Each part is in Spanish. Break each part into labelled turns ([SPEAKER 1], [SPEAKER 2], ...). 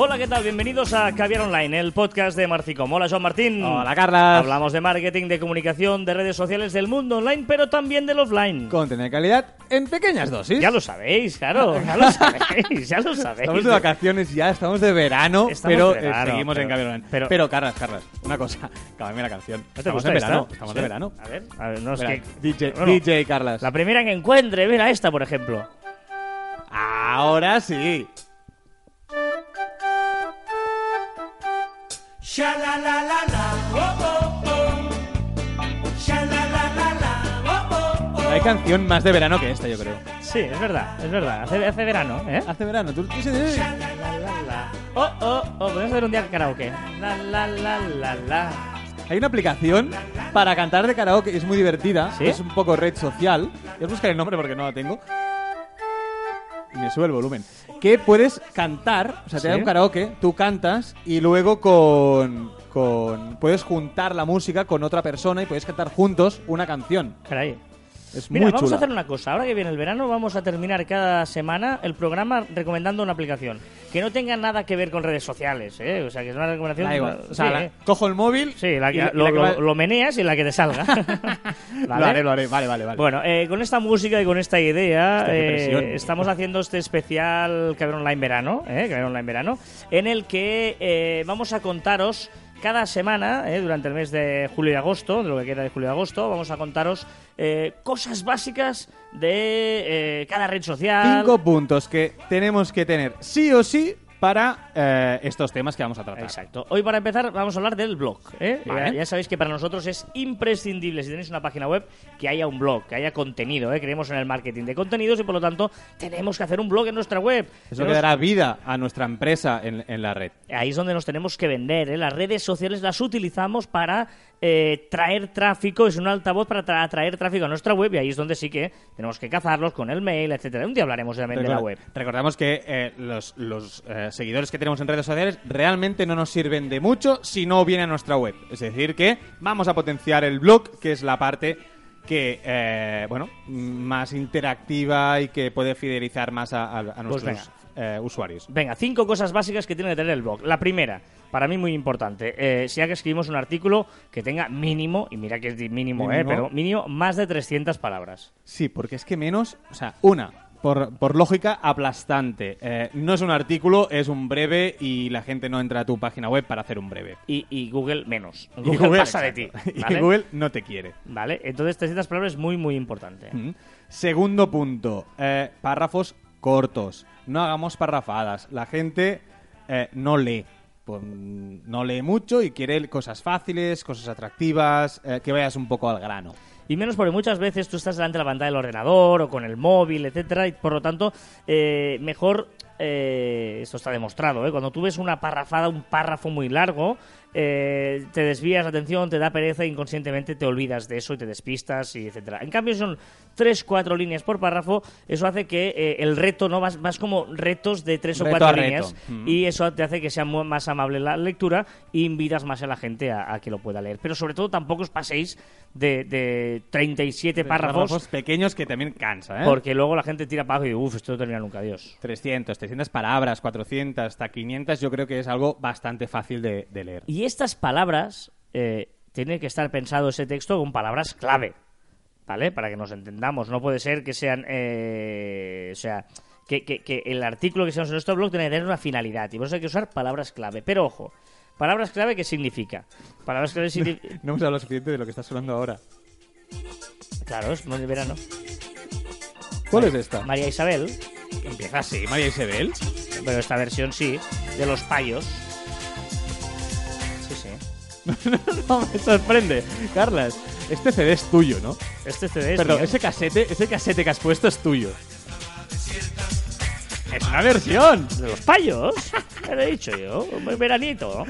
[SPEAKER 1] Hola, ¿qué tal? Bienvenidos a Caviar Online, el podcast de Marficom. Hola, Joan Martín.
[SPEAKER 2] Hola, Carlas.
[SPEAKER 1] Hablamos de marketing, de comunicación, de redes sociales, del mundo online, pero también del offline.
[SPEAKER 2] Contenido de calidad en pequeñas dosis.
[SPEAKER 1] Ya lo sabéis, claro, ya lo sabéis, ya lo sabéis.
[SPEAKER 2] Estamos de vacaciones ya, estamos de verano,
[SPEAKER 1] Estamos
[SPEAKER 2] pero
[SPEAKER 1] de
[SPEAKER 2] eh,
[SPEAKER 1] verano,
[SPEAKER 2] seguimos
[SPEAKER 1] pero-
[SPEAKER 2] en Caviar Online.
[SPEAKER 1] pero-
[SPEAKER 2] Pero, Carlas, Carlas, una cosa, cámbiame la canción.
[SPEAKER 1] ¿No te
[SPEAKER 2] estamos de verano,
[SPEAKER 1] esta?
[SPEAKER 2] estamos
[SPEAKER 1] Sí.
[SPEAKER 2] de verano.
[SPEAKER 1] A ver, a ver, no es que...
[SPEAKER 2] DJ,
[SPEAKER 1] Bueno,
[SPEAKER 2] DJ Carlas.
[SPEAKER 1] La primera que encuentre, mira esta, por ejemplo.
[SPEAKER 2] Ahora sí. No hay canción más de verano que esta, yo creo.
[SPEAKER 1] Sí, es verdad, es verdad. Hace, hace verano, ¿eh?
[SPEAKER 2] Hace verano, tú, tú
[SPEAKER 1] La, la, la. Oh, oh, oh, podemos hacer un día karaoke. La, la, la, la, la.
[SPEAKER 2] Hay una aplicación para cantar de karaoke, es muy divertida,
[SPEAKER 1] ¿Sí?
[SPEAKER 2] es un poco red social. Voy a buscar el nombre porque no lo tengo. Y me sube el volumen. Que puedes cantar, o sea, te da un karaoke, tú cantas y luego con, con. Puedes juntar la música con otra persona y puedes cantar juntos una canción.
[SPEAKER 1] Caray.
[SPEAKER 2] Es
[SPEAKER 1] Mira,
[SPEAKER 2] muy
[SPEAKER 1] vamos
[SPEAKER 2] chula.
[SPEAKER 1] a hacer una cosa. Ahora que viene el verano, vamos a terminar cada semana el programa recomendando una aplicación que no tenga nada que ver con redes sociales, ¿eh? O sea, que es una recomendación.
[SPEAKER 2] Da igual. O sea,
[SPEAKER 1] sí,
[SPEAKER 2] la-
[SPEAKER 1] ¿eh?
[SPEAKER 2] cojo el móvil.
[SPEAKER 1] Sí, la
[SPEAKER 2] y
[SPEAKER 1] que-
[SPEAKER 2] la- y
[SPEAKER 1] lo,
[SPEAKER 2] la que
[SPEAKER 1] lo-
[SPEAKER 2] va-
[SPEAKER 1] lo meneas y la que te salga.
[SPEAKER 2] Lo
[SPEAKER 1] ¿Vale?
[SPEAKER 2] haré, lo haré. Vale, vale, vale.
[SPEAKER 1] Bueno, eh, con esta música y con esta idea,
[SPEAKER 2] Hostia, qué
[SPEAKER 1] eh,
[SPEAKER 2] presión.
[SPEAKER 1] estamos haciendo este especial Caber Online Verano, eh, Caber Online Verano, en el que eh, vamos a contaros cada semana, eh, durante el mes de julio y agosto, de lo que queda de julio y agosto, vamos a contaros eh, cosas básicas de eh, cada red social.
[SPEAKER 2] Cinco puntos que tenemos que tener sí o sí para eh, estos temas que vamos a tratar.
[SPEAKER 1] Exacto. Hoy para empezar vamos a hablar del blog. ¿eh?
[SPEAKER 2] Vale.
[SPEAKER 1] Ya, ya sabéis que para nosotros es imprescindible, si tenéis una página web, que haya un blog, que haya contenido. ¿eh? Creemos en el marketing de contenidos y por lo tanto tenemos que hacer un blog en nuestra web.
[SPEAKER 2] Eso que
[SPEAKER 1] Tenemos-
[SPEAKER 2] dará vida a nuestra empresa en, en la red.
[SPEAKER 1] Ahí es donde nos tenemos que vender. ¿eh? Las redes sociales las utilizamos para eh, traer tráfico, es un altavoz para tra- atraer tráfico a nuestra web y ahí es donde sí que tenemos que cazarlos con el mail, etcétera. Un día hablaremos también de la web.
[SPEAKER 2] Recordamos que eh, los, los, eh, seguidores que tenemos en redes sociales realmente no nos sirven de mucho si no viene a nuestra web. Es decir, que vamos a potenciar el blog, que es la parte que, eh, bueno, más interactiva y que puede fidelizar más a, a- a nuestros. Eh, usuarios.
[SPEAKER 1] Venga, cinco cosas básicas que tiene que tener el blog. La primera, para mí muy importante, eh, si ya que escribimos un artículo que tenga mínimo, y mira que es mínimo, eh, pero mínimo más de 300 palabras.
[SPEAKER 2] Sí, porque es que menos, o sea, una, por, por lógica, aplastante. Eh, no es un artículo, es un breve y la gente no entra a tu página web para hacer un breve.
[SPEAKER 1] Y, y Google menos.
[SPEAKER 2] Y
[SPEAKER 1] Google, pasa de ti.
[SPEAKER 2] Y. Google no te quiere.
[SPEAKER 1] ¿Vale? Entonces 300 palabras es muy, muy importante.
[SPEAKER 2] Mm. Segundo punto, eh, párrafos cortos. No hagamos parrafadas. La gente eh, no lee. Pues, mm, no lee mucho y quiere cosas fáciles, cosas atractivas, eh, que vayas un poco al grano.
[SPEAKER 1] Y menos porque muchas veces tú estás delante de la pantalla del ordenador o con el móvil, etcétera, y por lo tanto, eh, mejor, eh, esto está demostrado, ¿eh? cuando tú ves una parrafada, un párrafo muy largo, eh, te desvías la atención, te da pereza e inconscientemente te olvidas de eso y te despistas, y etcétera. En cambio, son tres, cuatro líneas por párrafo, eso hace que eh, el reto, ¿no? Vas, vas como retos de tres o
[SPEAKER 2] Reto
[SPEAKER 1] cuatro
[SPEAKER 2] a reto.
[SPEAKER 1] líneas,
[SPEAKER 2] Mm.
[SPEAKER 1] y eso te hace que sea más amable la lectura e invitas más a la gente a, a que lo pueda leer. Pero sobre todo tampoco os paséis de, de 37 párrafos,
[SPEAKER 2] pequeños que también cansa, ¿eh?
[SPEAKER 1] porque luego la gente tira abajo y dice, uff, esto no termina nunca, Dios.
[SPEAKER 2] 300, 300 palabras, 400, hasta 500, yo creo que es algo bastante fácil de, de leer.
[SPEAKER 1] Y estas palabras, eh, tiene que estar pensado ese texto con palabras clave, ¿vale? Para que nos entendamos. No puede ser que sean, eh, o sea, que, que- que el artículo que seamos en nuestro blog tiene que tener una finalidad y por eso hay que usar palabras clave. Pero ojo, palabras clave, ¿qué significa? Palabras clave significa...
[SPEAKER 2] No hemos hablado lo suficiente de lo que está sonando ahora.
[SPEAKER 1] Claro, es muy de verano.
[SPEAKER 2] ¿Cuál es esta?
[SPEAKER 1] María Isabel,
[SPEAKER 2] Empieza así, María Isabel.
[SPEAKER 1] pero esta versión sí, de los payos. Sí, sí.
[SPEAKER 2] no, me sorprende. Carlas, este CD es tuyo, ¿no?
[SPEAKER 1] Este CD es
[SPEAKER 2] Perdón,
[SPEAKER 1] mío.
[SPEAKER 2] ese casete, ese casete que has puesto es tuyo. Es una versión.
[SPEAKER 1] ¿De los payos? ¿Qué le he dicho yo? Veranito.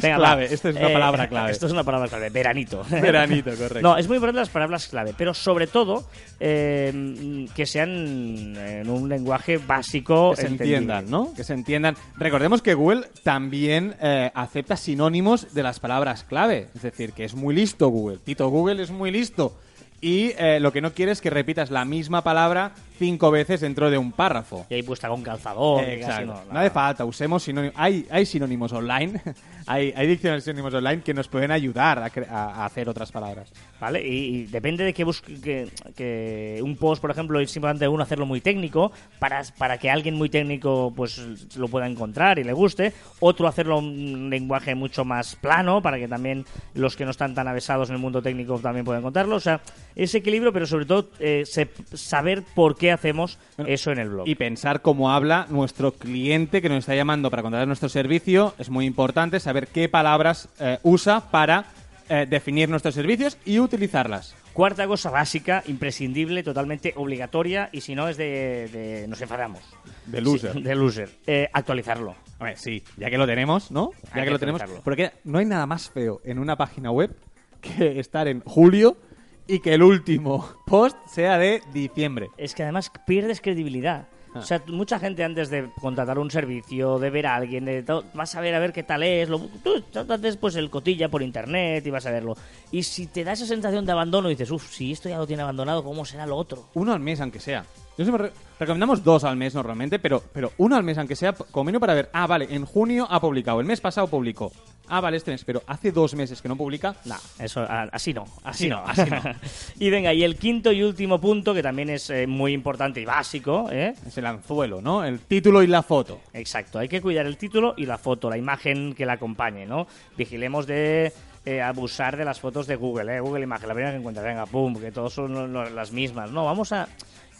[SPEAKER 1] Venga,
[SPEAKER 2] clave,
[SPEAKER 1] va.
[SPEAKER 2] esto es una palabra clave.
[SPEAKER 1] Esto es una palabra clave, veranito.
[SPEAKER 2] Veranito, correcto.
[SPEAKER 1] No, es muy importante las palabras clave, pero sobre todo eh, que sean en un lenguaje básico.
[SPEAKER 2] que se
[SPEAKER 1] entendible.
[SPEAKER 2] entiendan, ¿no? Que se entiendan. Recordemos que Google también eh, acepta sinónimos de las palabras clave. Es decir, que es muy listo Google. Tito Google es muy listo. Y eh, lo que no quiere es que repitas la misma palabra cinco veces dentro de un párrafo.
[SPEAKER 1] Y ahí puesta con calzador.
[SPEAKER 2] Exacto.
[SPEAKER 1] así,
[SPEAKER 2] no,
[SPEAKER 1] no,
[SPEAKER 2] hace falta, usemos sinónimos. Hay, hay sinónimos online, hay, hay diccionarios sinónimos online que nos pueden ayudar a, cre- a- hacer otras palabras.
[SPEAKER 1] ¿Vale? Y, y depende de que busque que, que un post, por ejemplo, es importante uno hacerlo muy técnico para, para que alguien muy técnico pues lo pueda encontrar y le guste. Otro hacerlo un lenguaje mucho más plano para que también los que no están tan avesados en el mundo técnico también puedan encontrarlo. O sea, ese equilibrio, pero sobre todo eh, se- saber por qué hacemos
[SPEAKER 2] Bueno,
[SPEAKER 1] eso en el blog.
[SPEAKER 2] Y pensar cómo habla nuestro cliente que nos está llamando para contratar nuestro servicio. Es muy importante saber qué palabras eh, usa para eh, definir nuestros servicios y utilizarlas.
[SPEAKER 1] Cuarta cosa básica, imprescindible, totalmente obligatoria y si no es de, de- nos enfadamos.
[SPEAKER 2] De loser.
[SPEAKER 1] Sí, de loser. Eh, actualizarlo.
[SPEAKER 2] Sí, ya que lo tenemos, ¿no? Ya
[SPEAKER 1] Hay
[SPEAKER 2] que
[SPEAKER 1] que
[SPEAKER 2] lo tenemos. Porque no hay nada más feo en una página web que estar en julio y que el último post sea de diciembre.
[SPEAKER 1] Es que además pierdes credibilidad.
[SPEAKER 2] Ah.
[SPEAKER 1] O sea, mucha gente antes de contratar un servicio, de ver a alguien, de todo, vas a ver a ver qué tal es. Lo, tú haces pues el cotilla por internet y vas a verlo. Y si te da esa sensación de abandono, dices, uff, si esto ya lo tiene abandonado, ¿cómo será lo otro?
[SPEAKER 2] Uno al mes, aunque sea. Yo siempre re- recomendamos dos al mes normalmente, pero, pero uno al mes, aunque sea, mínimo para ver, ah, vale, en junio ha publicado, el mes pasado publicó. Ah, vale, este mes, pero hace dos meses que no publica.
[SPEAKER 1] No, eso así no, así
[SPEAKER 2] Sí,
[SPEAKER 1] no,
[SPEAKER 2] así no.
[SPEAKER 1] y venga, y el quinto y último punto, que también es eh, muy importante y básico, ¿eh?
[SPEAKER 2] Es el anzuelo, ¿no? El título y la foto.
[SPEAKER 1] Exacto, hay que cuidar el título y la foto, la imagen que la acompañe, ¿no? Vigilemos de eh, abusar de las fotos de Google, ¿eh? Google Imagen, la primera que encuentra, venga, pum, que todos son lo- las mismas, ¿no? Vamos a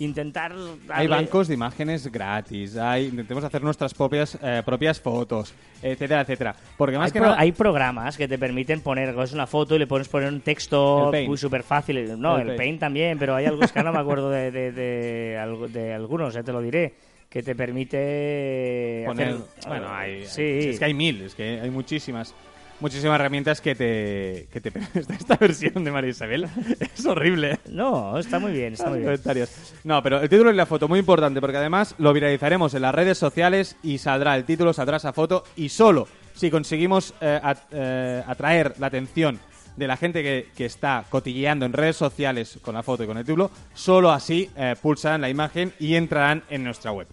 [SPEAKER 1] intentar...
[SPEAKER 2] Hay bancos de imágenes gratis, hay, intentemos hacer nuestras propias, eh, propias fotos, etcétera, etcétera. Porque más
[SPEAKER 1] Hay,
[SPEAKER 2] que
[SPEAKER 1] pro-
[SPEAKER 2] nada...
[SPEAKER 1] hay programas que te permiten poner es una foto y le pones poner un texto muy súper fácil. No,
[SPEAKER 2] El
[SPEAKER 1] el,
[SPEAKER 2] Paint.
[SPEAKER 1] Paint. también, pero hay algo es que no me acuerdo de, de, de, algunos, ya te lo diré, que te permite
[SPEAKER 2] poner-
[SPEAKER 1] hacer-
[SPEAKER 2] bueno, hay,
[SPEAKER 1] sí.
[SPEAKER 2] es que hay mil, es que hay muchísimas muchísimas herramientas que te que te esta, versión de María Isabel es horrible.
[SPEAKER 1] No, está muy bien, está
[SPEAKER 2] Los
[SPEAKER 1] muy bien.
[SPEAKER 2] comentarios. No, pero el título y la foto muy importante porque además lo viralizaremos en las redes sociales y saldrá el título, saldrá esa foto y solo si conseguimos eh, at- eh, atraer la atención de la gente que, que está cotilleando en redes sociales con la foto y con el título, solo así eh, pulsarán la imagen y entrarán en nuestra web.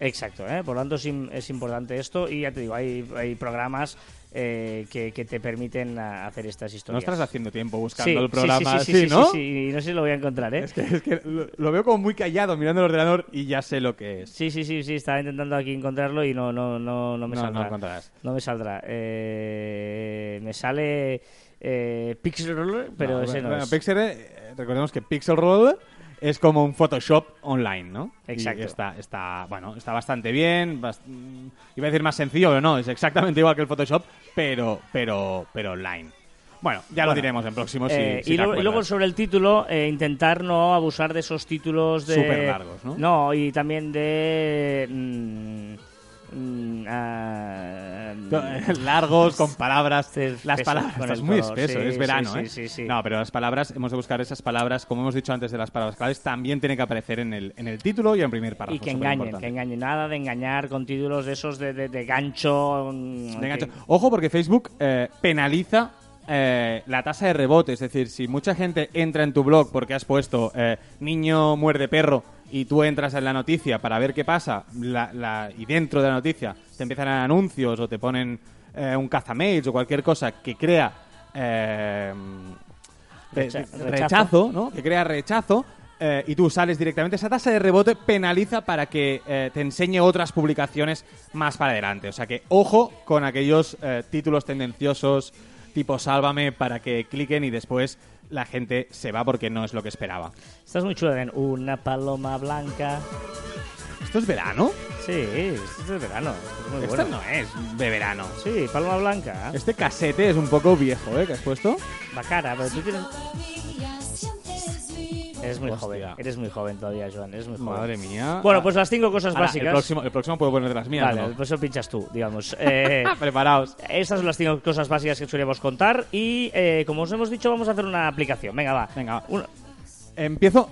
[SPEAKER 1] Exacto, ¿eh? por lo tanto es, es importante esto y ya te digo, hay, hay programas eh, que, que te permiten hacer estas
[SPEAKER 2] No
[SPEAKER 1] historias.
[SPEAKER 2] estás haciendo tiempo buscando
[SPEAKER 1] Sí,
[SPEAKER 2] el programa,
[SPEAKER 1] sí, sí, sí, sí,
[SPEAKER 2] ¿no?
[SPEAKER 1] sí, no sé si lo voy a encontrar, ¿eh?
[SPEAKER 2] Es que, es que lo, lo veo como muy callado mirando el ordenador y ya sé lo que es.
[SPEAKER 1] Sí, sí, sí, sí, estaba intentando aquí encontrarlo y no, no, no, no me
[SPEAKER 2] No, no
[SPEAKER 1] saldrá.
[SPEAKER 2] encontrarás.
[SPEAKER 1] No me saldrá. Eh, me sale eh, Pixel Roller, pero
[SPEAKER 2] No,
[SPEAKER 1] ese no
[SPEAKER 2] bueno,
[SPEAKER 1] es.
[SPEAKER 2] Pixel, eh, recordemos que Pixel Roll es como un Photoshop online, ¿no? Y
[SPEAKER 1] Exacto.
[SPEAKER 2] está, está, bueno, está bastante bien. bast- mm, iba a decir más sencillo, pero no, es exactamente igual que el Photoshop, pero, pero, pero online. Bueno, ya lo diremos en próximo. si-
[SPEAKER 1] Eh,
[SPEAKER 2] si
[SPEAKER 1] y, luego, y luego
[SPEAKER 2] acuerdas.
[SPEAKER 1] sobre el título, eh, intentar no abusar de esos títulos de...
[SPEAKER 2] Superlargos, ¿no?
[SPEAKER 1] No, y también de... mm, mm, ah,
[SPEAKER 2] largos con palabras las palabras estás muy
[SPEAKER 1] color,
[SPEAKER 2] espeso
[SPEAKER 1] sí,
[SPEAKER 2] es verano
[SPEAKER 1] sí,
[SPEAKER 2] ¿eh?
[SPEAKER 1] sí, sí, sí.
[SPEAKER 2] no pero las palabras hemos de buscar esas palabras como hemos dicho antes de las palabras claves también tiene que aparecer en el, en el título y en primer párrafo
[SPEAKER 1] y que engañen, que engañen. Nada de engañar con títulos de esos de, de, de gancho. mm,
[SPEAKER 2] De gancho.
[SPEAKER 1] que-
[SPEAKER 2] Ojo porque Facebook eh, penaliza eh, la tasa de rebote, es decir, si mucha gente entra en tu blog porque has puesto eh, niño muerde perro y tú entras en la noticia para ver qué pasa la- la- y dentro de la noticia te empiezan a anuncios o te ponen eh, un cazamails o cualquier cosa que crea eh, re-
[SPEAKER 1] Recha-
[SPEAKER 2] rechazo,
[SPEAKER 1] rechazo.
[SPEAKER 2] ¿no? que crea rechazo eh, y tú sales directamente, esa tasa de rebote penaliza para que eh, te enseñe otras publicaciones más para adelante. O sea que ojo con aquellos eh, títulos tendenciosos tipo sálvame para que cliquen y después la gente se va porque no es lo que esperaba.
[SPEAKER 1] Estás muy chula, Den. Una paloma blanca.
[SPEAKER 2] ¿Esto es verano?
[SPEAKER 1] Sí, esto es de verano. esto es muy
[SPEAKER 2] Esto
[SPEAKER 1] bueno.
[SPEAKER 2] no es de verano.
[SPEAKER 1] Sí, paloma blanca.
[SPEAKER 2] Este casete es un poco viejo, ¿eh? Que has puesto.
[SPEAKER 1] Bacana, pero tú tienes... Eres muy
[SPEAKER 2] Hostia.
[SPEAKER 1] joven. Eres muy joven todavía, Joan. Eres muy joven.
[SPEAKER 2] Madre mía.
[SPEAKER 1] Bueno, pues las cinco cosas
[SPEAKER 2] Ahora,
[SPEAKER 1] básicas.
[SPEAKER 2] el, próximo, el próximo puedo poner de las mías.
[SPEAKER 1] Vale,
[SPEAKER 2] ¿o no?
[SPEAKER 1] pues eso pinchas tú, digamos. Eh,
[SPEAKER 2] Preparaos.
[SPEAKER 1] estas son las cinco cosas básicas que solíamos contar. Y eh, como os hemos dicho, vamos a hacer una aplicación. Venga, va.
[SPEAKER 2] Venga, va.
[SPEAKER 1] Una-
[SPEAKER 2] Empiezo.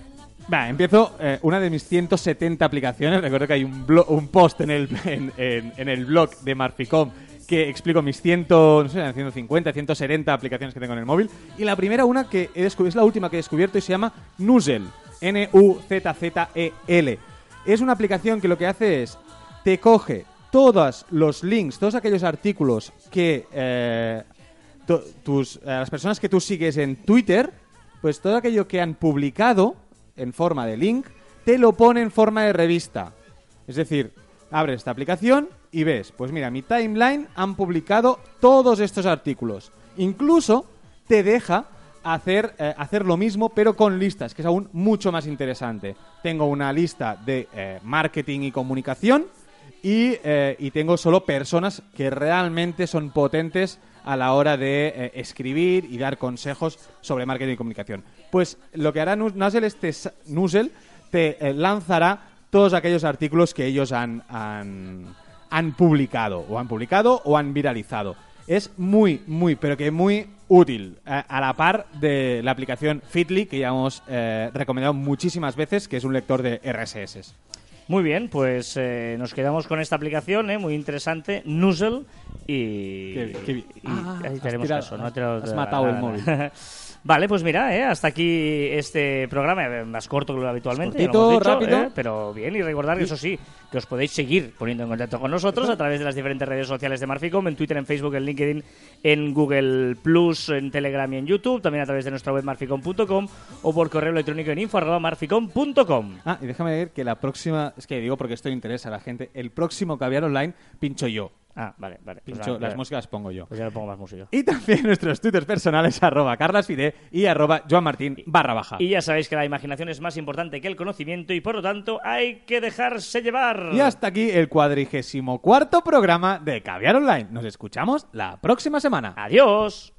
[SPEAKER 2] Va, empiezo eh, una de mis 170 aplicaciones. Recuerdo que hay un, un post en el, en, en- en el blog de Marficom que explico mis 100, no sé, 150, 170 aplicaciones que tengo en el móvil. Y la primera, una que he es la última que he descubierto y se llama Nuzzle. N-U-Z-Z-E-L. Es una aplicación que lo que hace es, te coge todos los links, todos aquellos artículos que eh, tu- tus, eh, las personas que tú sigues en Twitter, pues todo aquello que han publicado en forma de link, te lo pone en forma de revista. Es decir, abres esta aplicación y ves, pues mira, mi timeline han publicado todos estos artículos. Incluso te deja hacer, eh, hacer lo mismo, pero con listas, que es aún mucho más interesante. Tengo una lista de eh, marketing y comunicación y, eh, y tengo solo personas que realmente son potentes a la hora de escribir y dar consejos sobre marketing y comunicación. Pues lo que hará Nu- Nuzzle, este sa- Nuzzle te lanzará todos aquellos artículos que ellos han, han, han publicado, o han publicado o han viralizado. Es muy, muy, pero que muy útil, a, a la par de la aplicación Fitly, que ya hemos eh, recomendado muchísimas veces, que es un lector de RSS.
[SPEAKER 1] Muy bien, pues eh, nos quedamos con esta aplicación, ¿eh? muy interesante, Nuzzle, y,
[SPEAKER 2] Qué qué
[SPEAKER 1] y
[SPEAKER 2] Ah,
[SPEAKER 1] ahí
[SPEAKER 2] has
[SPEAKER 1] tenemos caso. No
[SPEAKER 2] has-
[SPEAKER 1] te
[SPEAKER 2] matado el móvil.
[SPEAKER 1] Vale, pues mira, ¿eh? hasta aquí este programa, eh, más corto que lo habitualmente, ya lo
[SPEAKER 2] cortito,
[SPEAKER 1] hemos dicho,
[SPEAKER 2] rápido.
[SPEAKER 1] ¿eh? pero bien, y recordar que eso sí, que os podéis seguir poniendo en contacto con nosotros a través de las diferentes redes sociales de Marficom, en Twitter, en Facebook, en LinkedIn, en Google Plus, en Telegram y en YouTube, también a través de nuestra web marficom.com o por correo electrónico en info.marficom.com.
[SPEAKER 2] Ah, y déjame ver que la próxima, es que digo porque esto interesa a la gente, el próximo caviar online pincho yo.
[SPEAKER 1] Ah, vale, vale. Pues
[SPEAKER 2] Pincho,
[SPEAKER 1] nada,
[SPEAKER 2] las músicas las pongo yo.
[SPEAKER 1] Pues ya le pongo más música.
[SPEAKER 2] Y también nuestros twitters personales, arroba carlasfide y arroba joanmartin barra baja.
[SPEAKER 1] Y ya sabéis que la imaginación es más importante que el conocimiento y por lo tanto hay que dejarse llevar.
[SPEAKER 2] Y hasta aquí el cuadrigésimo cuarto programa de Caviar Online. Nos escuchamos la próxima semana.
[SPEAKER 1] Adiós.